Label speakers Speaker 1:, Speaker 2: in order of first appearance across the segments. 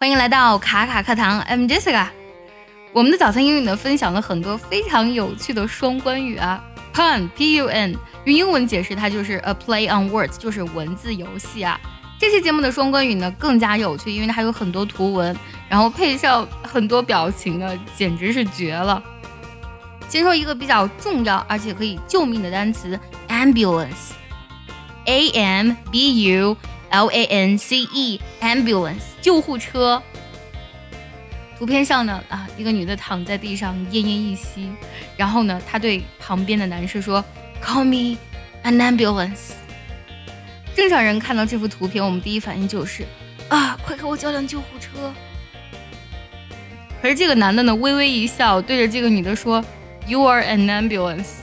Speaker 1: 欢迎来到卡卡课堂，I'm Jessica。我们的早餐英语呢，分享了很多非常有趣的双关语啊，pun p u n，用英文解释它就是 a play on words，就是文字游戏啊。这期节目的双关语呢更加有趣，因为它有很多图文，然后配上很多表情呢，简直是绝了。先说一个比较重要而且可以救命的单词，ambulance，a m b u。L A N C E，ambulance，救护车。图片上呢，啊，一个女的躺在地上奄奄一息，然后呢，她对旁边的男士说：“Call me an ambulance。”正常人看到这幅图片，我们第一反应就是啊，快给我叫辆救护车。可是这个男的呢，微微一笑，对着这个女的说：“You are an ambulance。”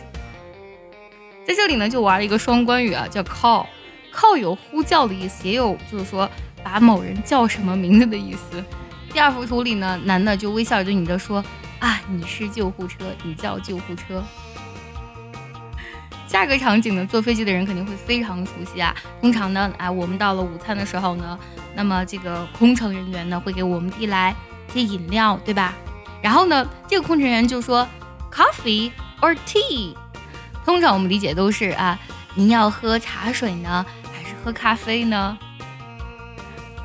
Speaker 1: 在这里呢，就玩了一个双关语啊，叫 call。靠有呼叫的意思，也有就是说把某人叫什么名字的意思。第二幅图里呢，男的就微笑着对女的说：“啊，你是救护车，你叫救护车。”下个场景呢，坐飞机的人肯定会非常熟悉啊。通常呢，啊，我们到了午餐的时候呢，那么这个空乘人员呢会给我们递来一些饮料，对吧？然后呢，这个空乘人员就说：“Coffee or tea？” 通常我们理解都是啊，您要喝茶水呢。喝咖啡呢，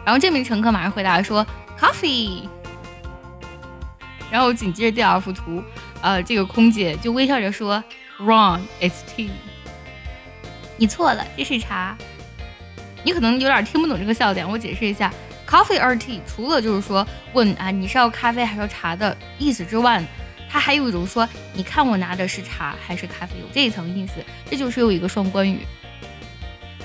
Speaker 1: 然后这名乘客马上回答说：“Coffee。”然后紧接着第二幅图，呃，这个空姐就微笑着说：“Wrong, it's tea。”你错了，这是茶。你可能有点听不懂这个笑点，我解释一下：“Coffee or tea” 除了就是说问啊你是要咖啡还是要茶的意思之外，它还有一种说你看我拿的是茶还是咖啡，有这一层意思，这就是有一个双关语。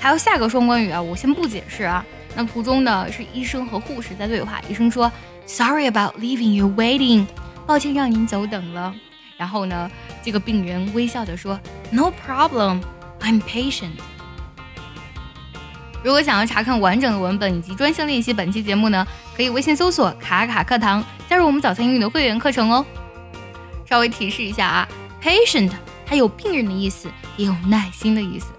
Speaker 1: 还有下个双关语啊，我先不解释啊。那图中呢是医生和护士在对话，医生说：“Sorry about leaving you waiting，抱歉让您久等了。”然后呢，这个病人微笑的说：“No problem，I'm patient。”如果想要查看完整的文本以及专项练习本期节目呢，可以微信搜索“卡卡课堂”，加入我们早餐英语的会员课程哦。稍微提示一下啊，patient 它有病人的意思，也有耐心的意思。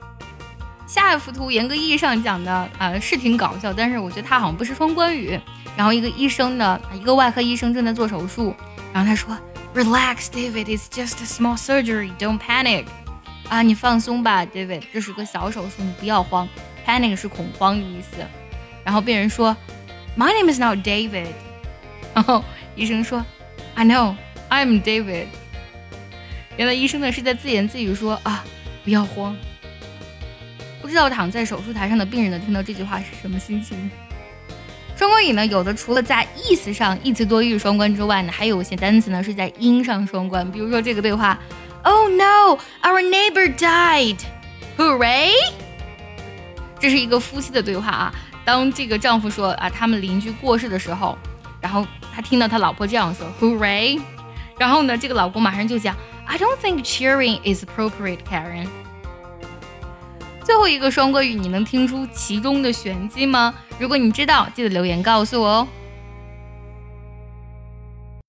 Speaker 1: 下一幅图，严格意义上讲的啊是挺搞笑，但是我觉得它好像不是双关语。然后一个医生呢，一个外科医生正在做手术，然后他说：“Relax, David. It's just a small surgery. Don't panic.” 啊，你放松吧，David，这是个小手术，你不要慌。Panic 是恐慌的意思。然后病人说：“My name is not David.” 然后医生说：“I know, I'm David.” 原来医生呢是在自言自语说：“啊，不要慌。”不知道躺在手术台上的病人呢，听到这句话是什么心情？双关语呢，有的除了在意思上一词多义双关之外呢，还有一些单词呢是在音上双关。比如说这个对话：“Oh no, our neighbor died! Hooray！” 这是一个夫妻的对话啊。当这个丈夫说啊，他们邻居过世的时候，然后他听到他老婆这样说：“Hooray！” 然后呢，这个老公马上就讲：“I don't think cheering is appropriate, Karen。”最后一个双关语，你能听出其中的玄机吗？如果你知道，记得留言告诉我哦。